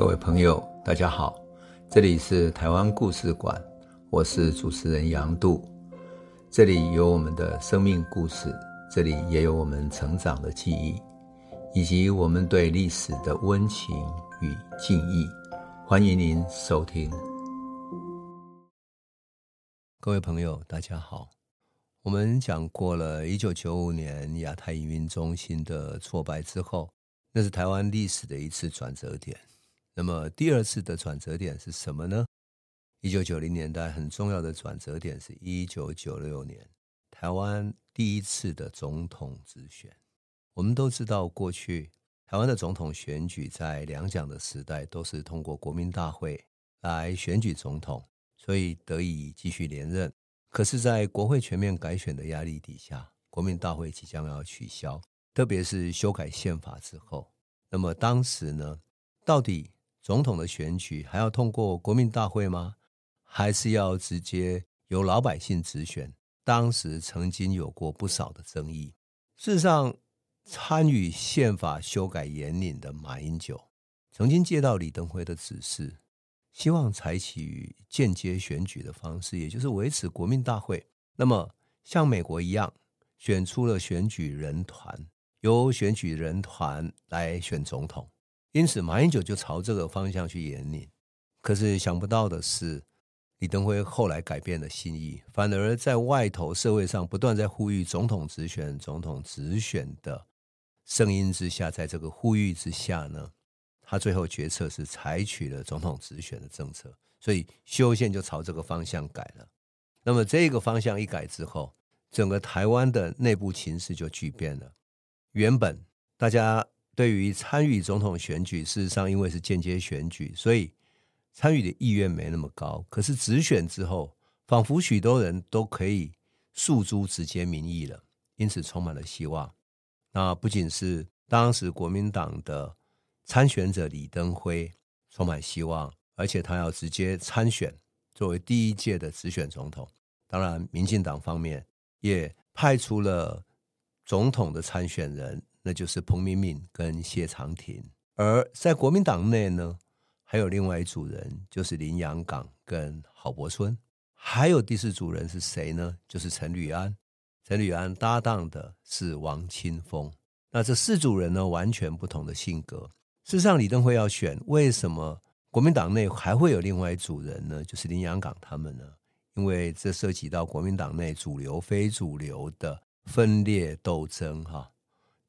各位朋友，大家好，这里是台湾故事馆，我是主持人杨度，这里有我们的生命故事，这里也有我们成长的记忆，以及我们对历史的温情与敬意。欢迎您收听。各位朋友，大家好，我们讲过了一九九五年亚太营运中心的挫败之后，那是台湾历史的一次转折点。那么第二次的转折点是什么呢？一九九零年代很重要的转折点是一九九六年台湾第一次的总统直选。我们都知道，过去台湾的总统选举在两蒋的时代都是通过国民大会来选举总统，所以得以继续连任。可是，在国会全面改选的压力底下，国民大会即将要取消，特别是修改宪法之后，那么当时呢，到底总统的选举还要通过国民大会吗？还是要直接由老百姓直选？当时曾经有过不少的争议。事实上，参与宪法修改研拟的马英九曾经接到李登辉的指示，希望采取间接选举的方式，也就是维持国民大会。那么像美国一样，选出了选举人团，由选举人团来选总统。因此，马英九就朝这个方向去演练。可是想不到的是，李登辉后来改变了心意，反而在外头社会上不断在呼吁总统直选、总统直选的声音之下，在这个呼吁之下呢，他最后决策是采取了总统直选的政策，所以修宪就朝这个方向改了。那么这个方向一改之后，整个台湾的内部情势就巨变了。原本大家。对于参与总统选举，事实上因为是间接选举，所以参与的意愿没那么高。可是直选之后，仿佛许多人都可以诉诸直接民意了，因此充满了希望。那不仅是当时国民党的参选者李登辉充满希望，而且他要直接参选作为第一届的直选总统。当然，民进党方面也派出了总统的参选人。那就是彭明敏跟谢长廷，而在国民党内呢，还有另外一组人，就是林洋港跟郝柏村，还有第四组人是谁呢？就是陈履安，陈履安搭档的是王清峰。那这四组人呢，完全不同的性格。事实上，李登辉要选，为什么国民党内还会有另外一组人呢？就是林洋港他们呢？因为这涉及到国民党内主流非主流的分裂斗争，哈。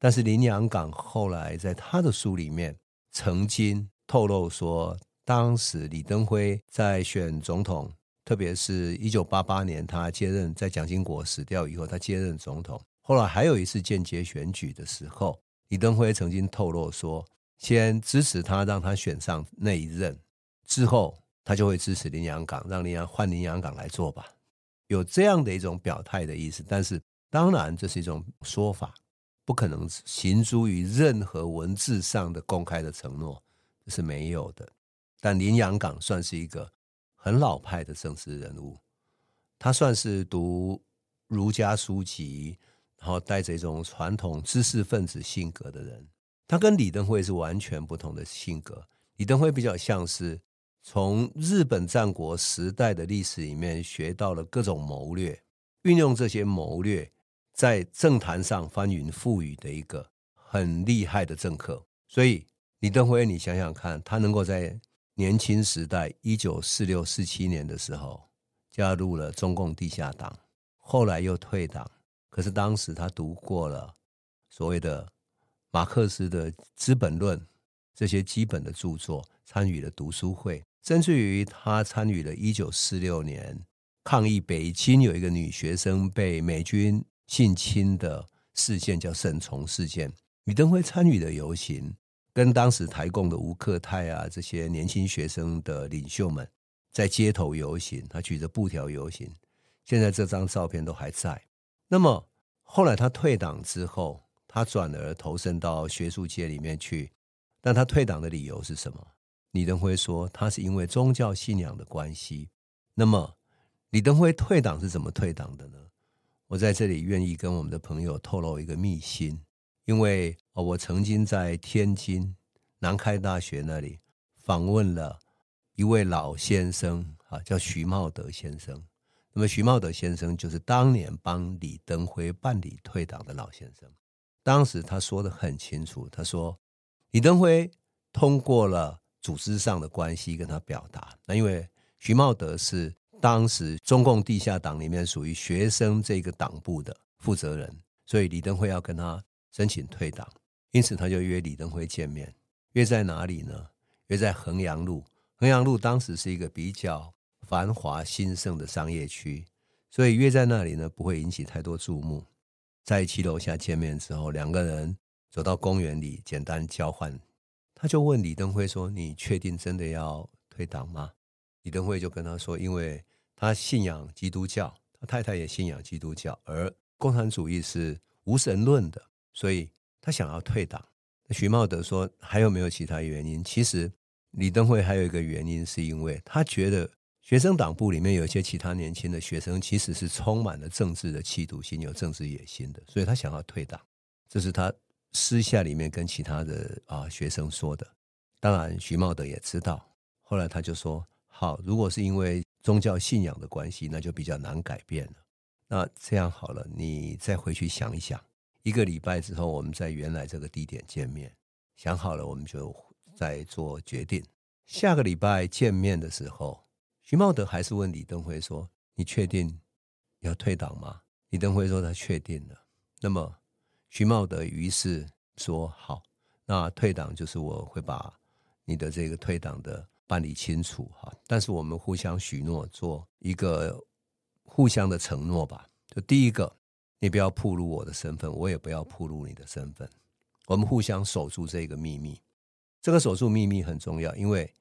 但是林洋港后来在他的书里面曾经透露说，当时李登辉在选总统，特别是一九八八年他接任，在蒋经国死掉以后，他接任总统。后来还有一次间接选举的时候，李登辉曾经透露说，先支持他，让他选上那一任，之后他就会支持林洋港，让林洋换林洋港来做吧，有这样的一种表态的意思。但是当然这是一种说法。不可能行诸于任何文字上的公开的承诺，这是没有的。但林洋港算是一个很老派的政治人物，他算是读儒家书籍，然后带着一种传统知识分子性格的人。他跟李登辉是完全不同的性格。李登辉比较像是从日本战国时代的历史里面学到了各种谋略，运用这些谋略。在政坛上翻云覆雨的一个很厉害的政客，所以李登辉，你想想看，他能够在年轻时代一九四六四七年的时候加入了中共地下党，后来又退党，可是当时他读过了所谓的马克思的《资本论》这些基本的著作，参与了读书会，甚至于他参与了一九四六年抗议北京有一个女学生被美军。性侵的事件叫沈从事件，李登辉参与的游行，跟当时台共的吴克泰啊这些年轻学生的领袖们在街头游行，他举着布条游行，现在这张照片都还在。那么后来他退党之后，他转而投身到学术界里面去，但他退党的理由是什么？李登辉说他是因为宗教信仰的关系。那么李登辉退党是怎么退党的呢？我在这里愿意跟我们的朋友透露一个秘辛，因为哦我曾经在天津南开大学那里访问了一位老先生啊，叫徐茂德先生。那么徐茂德先生就是当年帮李登辉办理退党的老先生。当时他说的很清楚，他说李登辉通过了组织上的关系跟他表达。那因为徐茂德是当时中共地下党里面属于学生这个党部的负责人，所以李登辉要跟他申请退党，因此他就约李登辉见面。约在哪里呢？约在衡阳路。衡阳路当时是一个比较。繁华兴盛的商业区，所以约在那里呢，不会引起太多注目。在七楼下见面之后，两个人走到公园里，简单交换。他就问李登辉说：“你确定真的要退党吗？”李登辉就跟他说：“因为他信仰基督教，他太太也信仰基督教，而共产主义是无神论的，所以他想要退党。”徐茂德说：“还有没有其他原因？”其实李登辉还有一个原因，是因为他觉得。学生党部里面有一些其他年轻的学生，其实是充满了政治的企图心，有政治野心的，所以他想要退党。这是他私下里面跟其他的啊学生说的。当然，徐茂德也知道。后来他就说：“好，如果是因为宗教信仰的关系，那就比较难改变了。那这样好了，你再回去想一想，一个礼拜之后，我们在原来这个地点见面。想好了，我们就再做决定。下个礼拜见面的时候。”徐茂德还是问李登辉说：“你确定要退党吗？”李登辉说：“他确定了。”那么徐茂德于是说：“好，那退党就是我会把你的这个退党的办理清楚哈。但是我们互相许诺做一个互相的承诺吧。就第一个，你不要暴露我的身份，我也不要暴露你的身份。我们互相守住这个秘密。这个守住秘密很重要，因为。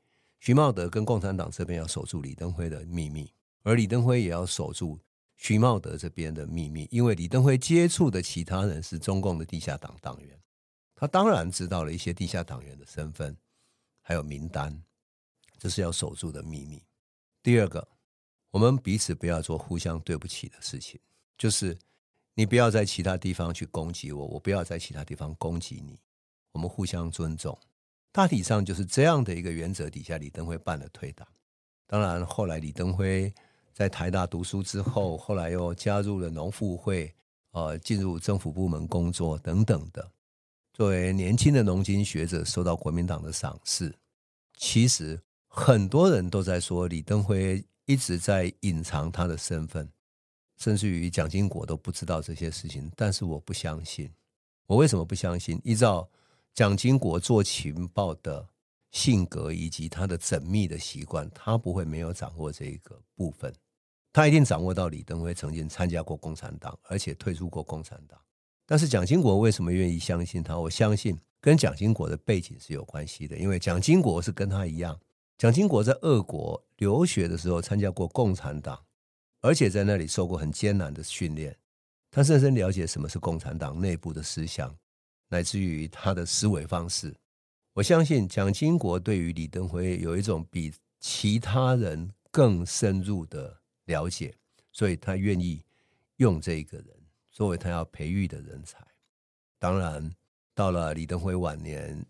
徐茂德跟共产党这边要守住李登辉的秘密，而李登辉也要守住徐茂德这边的秘密，因为李登辉接触的其他人是中共的地下党党员，他当然知道了一些地下党员的身份，还有名单，这是要守住的秘密。第二个，我们彼此不要做互相对不起的事情，就是你不要在其他地方去攻击我，我不要在其他地方攻击你，我们互相尊重。大体上就是这样的一个原则底下，李登辉办了退党。当然，后来李登辉在台大读书之后，后来又加入了农复会，呃，进入政府部门工作等等的。作为年轻的农经学者，受到国民党的赏识。其实很多人都在说李登辉一直在隐藏他的身份，甚至于蒋经国都不知道这些事情。但是我不相信。我为什么不相信？依照蒋经国做情报的性格以及他的缜密的习惯，他不会没有掌握这个部分。他一定掌握到李登辉曾经参加过共产党，而且退出过共产党。但是蒋经国为什么愿意相信他？我相信跟蒋经国的背景是有关系的，因为蒋经国是跟他一样，蒋经国在俄国留学的时候参加过共产党，而且在那里受过很艰难的训练，他深深了解什么是共产党内部的思想。乃至于他的思维方式，我相信蒋经国对于李登辉有一种比其他人更深入的了解，所以他愿意用这个人作为他要培育的人才。当然，到了李登辉晚年，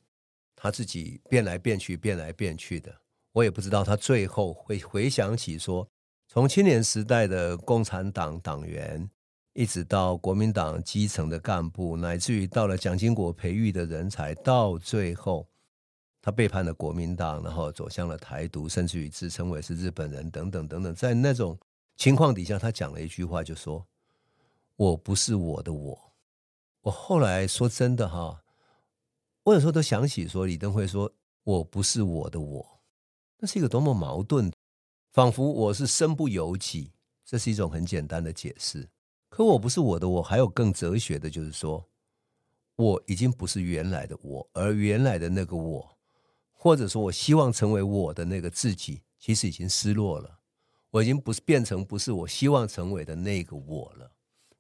他自己变来变去，变来变去的，我也不知道他最后会回想起说，从青年时代的共产党党员。一直到国民党基层的干部，乃至于到了蒋经国培育的人才，到最后他背叛了国民党，然后走向了台独，甚至于自称为是日本人等等等等。在那种情况底下，他讲了一句话，就说：“我不是我的我。”我后来说真的哈，我有时候都想起说李登辉说：“我不是我的我。”那是一个多么矛盾，仿佛我是身不由己。这是一种很简单的解释。可我不是我的我，还有更哲学的，就是说，我已经不是原来的我，而原来的那个我，或者说我希望成为我的那个自己，其实已经失落了。我已经不是变成不是我希望成为的那个我了。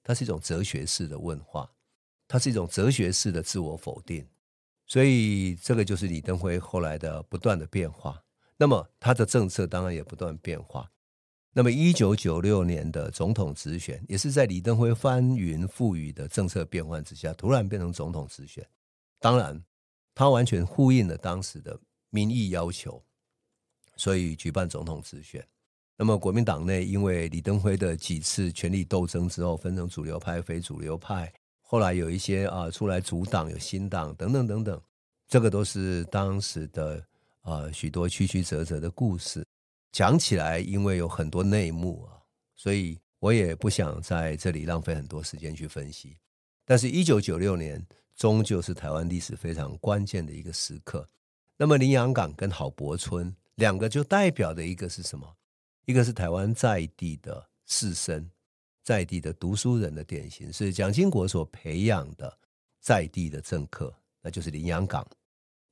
它是一种哲学式的问话，它是一种哲学式的自我否定。所以，这个就是李登辉后来的不断的变化。那么，他的政策当然也不断变化。那么，一九九六年的总统直选，也是在李登辉翻云覆雨的政策变换之下，突然变成总统直选。当然，他完全呼应了当时的民意要求，所以举办总统直选。那么国民党内因为李登辉的几次权力斗争之后，分成主流派、非主流派，后来有一些啊出来组党，有新党等等等等，这个都是当时的啊许多曲曲折折的故事。讲起来，因为有很多内幕啊，所以我也不想在这里浪费很多时间去分析。但是，一九九六年终究是台湾历史非常关键的一个时刻。那么，林洋港跟郝柏村两个就代表的一个是什么？一个是台湾在地的士绅，在地的读书人的典型，是蒋经国所培养的在地的政客，那就是林洋港。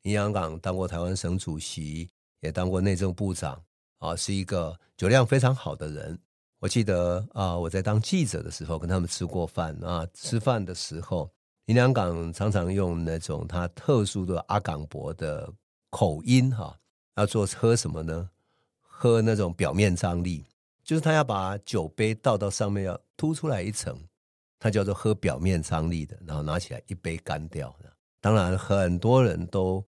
林洋港当过台湾省主席，也当过内政部长，啊，是一个酒量非常好的人。我记得啊，我在当记者的时候跟他们吃过饭啊，吃饭的时候，林洋港常常用那种他特殊的阿港伯的口音哈，要做喝什么呢？喝那种表面张力，就是他要把酒杯倒到上面要凸出来一层，他叫做喝表面张力的，然后拿起来一杯干掉。当然很多人都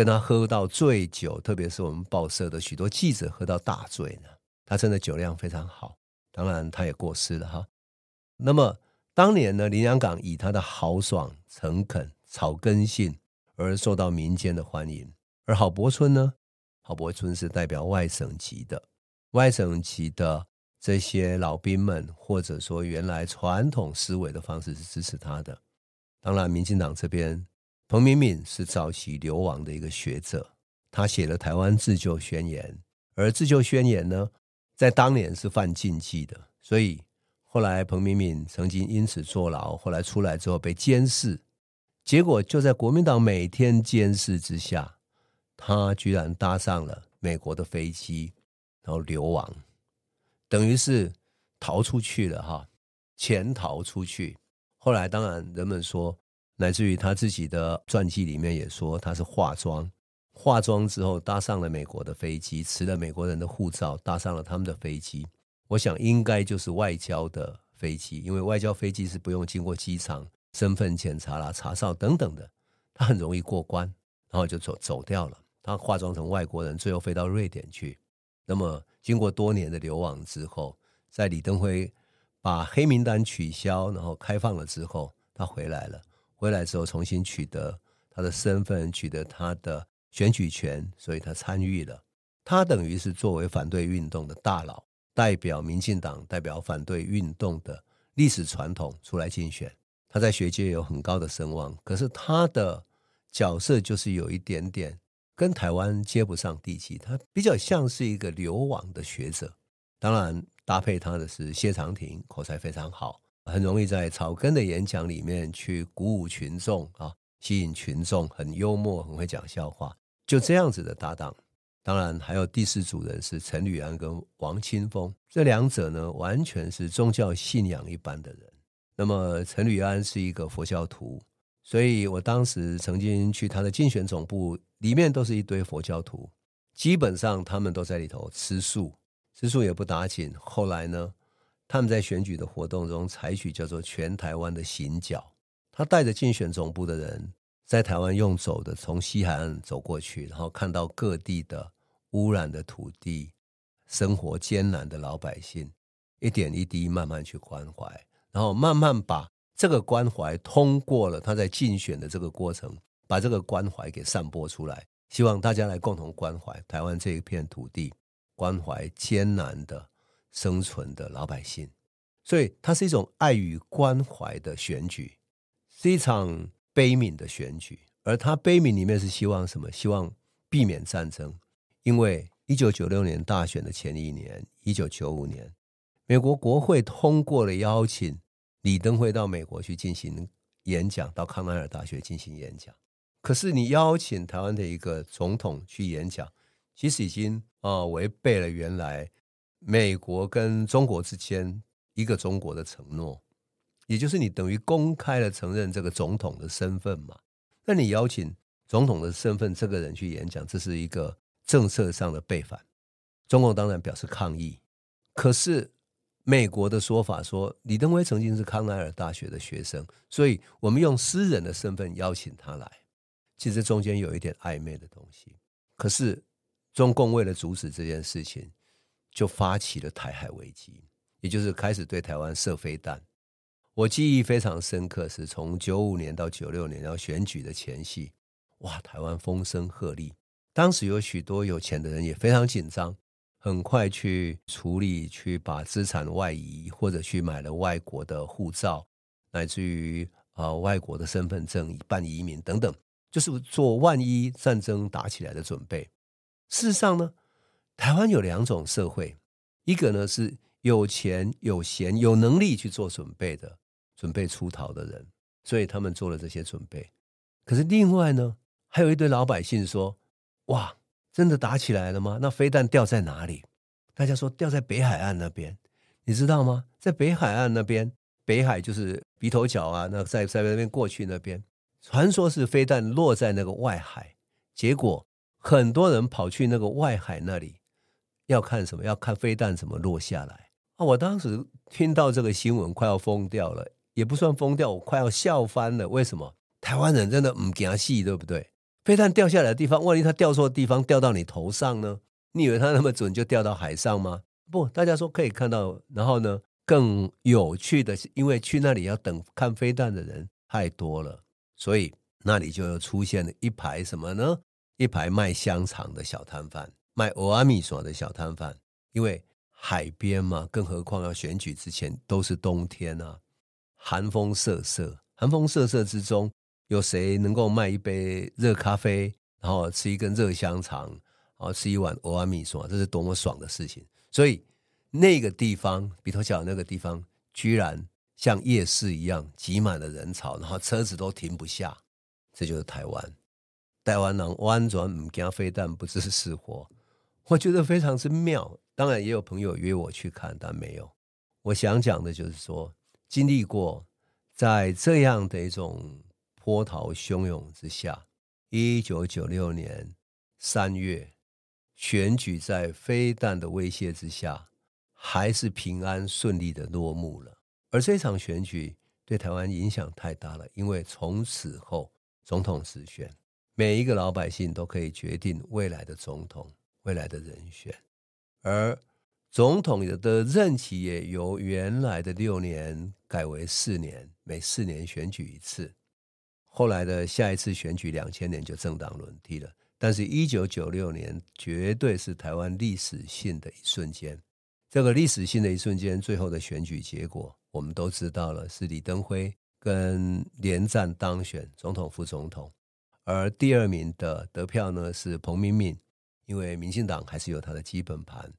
跟他喝到醉酒，特别是我们报社的许多记者喝到大醉呢。他真的酒量非常好，当然他也过世了哈。那么当年呢，林洋港以他的豪爽、诚恳、草根性而受到民间的欢迎，而郝柏村呢？郝柏村是代表外省籍的，外省籍的这些老兵们，或者说原来传统思维的方式是支持他的。当然，民进党这边，彭明敏是早期流亡的一个学者，他写了《台湾自救宣言》，而《自救宣言》呢，在当年是犯禁忌的，所以后来彭明敏曾经因此坐牢，后来出来之后被监视，结果就在国民党每天监视之下。他居然搭上了美国的飞机，然后流亡，等于是逃出去了哈，潜逃出去。后来当然人们说，乃至于他自己的传记里面也说他是化妆，化妆之后搭上了美国的飞机，持了美国人的护照，搭上了他们的飞机。我想应该就是外交的飞机，因为外交飞机是不用经过机场身份检查啦、查哨等等的，他很容易过关，然后就走走掉了。他化妆成外国人，最后飞到瑞典去。那么，经过多年的流亡之后，在李登辉把黑名单取消，然后开放了之后，他回来了。回来之后，重新取得他的身份，取得他的选举权，所以他参与了。他等于是作为反对运动的大佬，代表民进党，代表反对运动的历史传统出来竞选。他在学界有很高的声望，可是他的角色就是有一点点。跟台湾接不上地气，他比较像是一个流亡的学者。当然，搭配他的是谢长廷，口才非常好，很容易在草根的演讲里面去鼓舞群众啊，吸引群众，很幽默，很会讲笑话。就这样子的搭档。当然，还有第四组人是陈履安跟王清峰，这两者呢，完全是宗教信仰一般的人。那么，陈履安是一个佛教徒。所以我当时曾经去他的竞选总部，里面都是一堆佛教徒，基本上他们都在里头吃素，吃素也不打紧。后来呢，他们在选举的活动中采取叫做全台湾的行脚，他带着竞选总部的人在台湾用走的，从西海岸走过去，然后看到各地的污染的土地、生活艰难的老百姓，一点一滴慢慢去关怀，然后慢慢把。这个关怀通过了他在竞选的这个过程，把这个关怀给散播出来，希望大家来共同关怀台湾这一片土地，关怀艰难的生存的老百姓。所以，它是一种爱与关怀的选举，是一场悲悯的选举。而他悲悯里面是希望什么？希望避免战争。因为一九九六年大选的前一年，一九九五年，美国国会通过了邀请。李登辉到美国去进行演讲，到康奈尔大学进行演讲。可是你邀请台湾的一个总统去演讲，其实已经啊违背了原来美国跟中国之间一个中国的承诺，也就是你等于公开了承认这个总统的身份嘛。那你邀请总统的身份这个人去演讲，这是一个政策上的背反。中共当然表示抗议，可是。美国的说法说，李登辉曾经是康奈尔大学的学生，所以我们用私人的身份邀请他来。其实中间有一点暧昧的东西。可是中共为了阻止这件事情，就发起了台海危机，也就是开始对台湾射飞弹。我记忆非常深刻，是从九五年到九六年要选举的前夕，哇，台湾风声鹤唳，当时有许多有钱的人也非常紧张，很快去处理，去把资产外移，或者去买了外国的护照，乃至于啊、外国的身份证，办移民等等，就是做万一战争打起来的准备。事实上呢，台湾有两种社会，一个呢是有钱有闲有能力去做准备的，准备出逃的人，所以他们做了这些准备。可是另外呢，还有一堆老百姓说：“哇，真的打起来了吗？那飞弹掉在哪里？”大家说掉在北海岸那边，你知道吗？在北海岸那边，北海就是鼻头角啊，那在在那边过去那边，传说是飞弹落在那个外海，结果。很多人跑去那个外海那里，要看什么？要看飞弹怎么落下来啊！我当时听到这个新闻，快要疯掉了，也不算疯掉，我快要笑翻了。为什么？台湾人真的唔惊戏，对不对？飞弹掉下来的地方，万一它掉错地方，掉到你头上呢？你以为它那么准就掉到海上吗？不，大家说可以看到。然后呢，更有趣的是，因为去那里要等看飞弹的人太多了，所以那里就出现了一排什么呢？一排卖香肠的小摊贩，卖蚵仔面线的小摊贩，因为海边嘛，更何况要选举之前都是冬天啊，寒风瑟瑟，寒风瑟瑟之中，有谁能够卖一杯热咖啡，然后吃一根热香肠，然后吃一碗蚵仔面线，这是多么爽的事情！所以那个地方，比头角那个地方，居然像夜市一样挤满了人潮，然后车子都停不下，这就是台湾。台湾人完全不惊飞弹，不知死活，我觉得非常之妙。当然也有朋友约我去看，但没有。我想讲的就是说，经历过在这样的一种波涛汹涌之下，一九九六年三月选举在飞弹的威胁之下，还是平安顺利的落幕了。而这场选举对台湾影响太大了，因为从此后总统直选。每一个老百姓都可以决定未来的总统、未来的人选，而总统的任期也由原来的六年改为四年，每四年选举一次。后来的下一次选举，两千年就政党轮替了。但是，一九九六年绝对是台湾历史性的一瞬间。这个历史性的一瞬间，最后的选举结果我们都知道了，是李登辉跟连战当选总统、副总统。而第二名的得票呢是彭明敏，因为民进党还是有他的基本盘。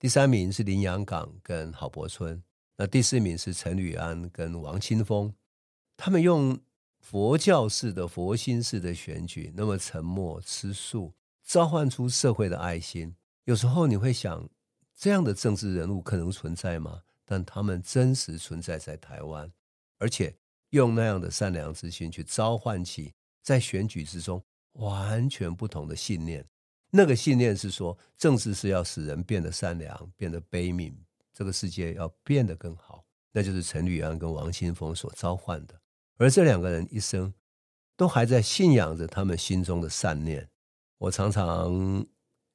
第三名是林洋港跟郝柏村，那第四名是陈履安跟王清峰。他们用佛教式的佛心式的选举，那么沉默吃素，召唤出社会的爱心。有时候你会想，这样的政治人物可能存在吗？但他们真实存在在台湾，而且用那样的善良之心去召唤起。在选举之中，完全不同的信念。那个信念是说，政治是要使人变得善良，变得悲悯，这个世界要变得更好。那就是陈履安跟王清峰所召唤的。而这两个人一生都还在信仰着他们心中的善念。我常常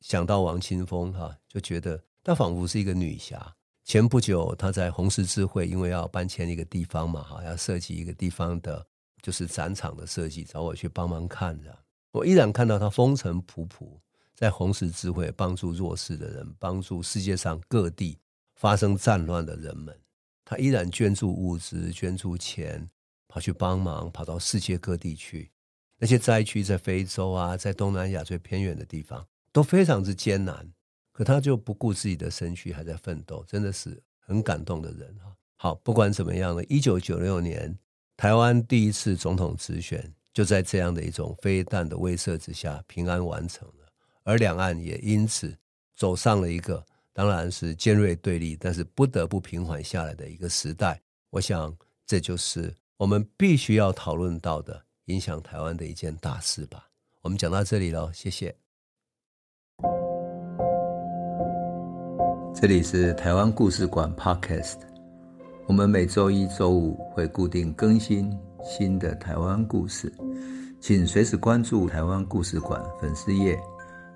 想到王清峰，哈，就觉得她仿佛是一个女侠。前不久，她在红十字会，因为要搬迁一个地方嘛，哈，要设计一个地方的。就是展场的设计，找我去帮忙看着，我依然看到他风尘仆仆，在红十字会帮助弱势的人，帮助世界上各地发生战乱的人们。他依然捐助物资，捐助钱，跑去帮忙，跑到世界各地去。那些灾区在非洲啊，在东南亚最偏远的地方都非常之艰难，可他就不顾自己的身躯，还在奋斗，真的是很感动的人啊。好，不管怎么样呢，一九九六年。台湾第一次总统直选就在这样的一种飞弹的威慑之下平安完成了，而两岸也因此走上了一个当然是尖锐对立，但是不得不平缓下来的一个时代。我想这就是我们必须要讨论到的影响台湾的一件大事吧。我们讲到这里喽，谢谢。这里是台湾故事馆 Podcast。我们每周一、周五会固定更新新的台湾故事，请随时关注台湾故事馆粉丝页，